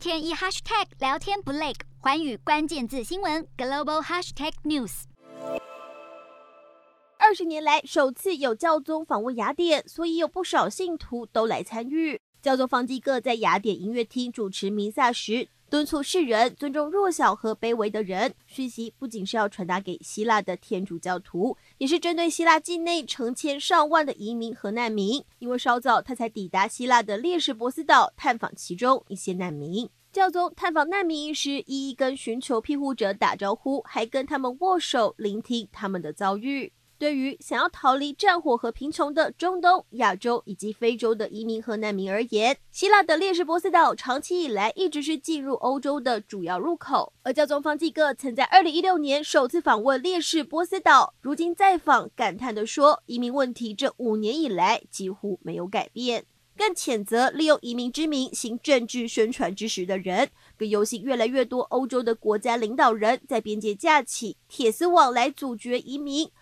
天一 hashtag 聊天不累，环宇关键字新闻 global hashtag news。二十年来首次有教宗访问雅典，所以有不少信徒都来参与。教宗方济各在雅典音乐厅主持弥撒时，敦促世人尊重弱小和卑微的人。讯息不仅是要传达给希腊的天主教徒，也是针对希腊境内成千上万的移民和难民。因为稍早他才抵达希腊的列士波斯岛，探访其中一些难民。教宗探访难民时，一一跟寻求庇护者打招呼，还跟他们握手，聆听他们的遭遇。对于想要逃离战火和贫穷的中东、亚洲以及非洲的移民和难民而言，希腊的列士波斯岛长期以来一直是进入欧洲的主要入口。而教宗方济各曾在二零一六年首次访问列士波斯岛，如今再访，感叹地说：“移民问题这五年以来几乎没有改变。”更谴责利用移民之名行政治宣传之实的人，更忧心越来越多欧洲的国家领导人在边界架起铁丝网来阻绝移民。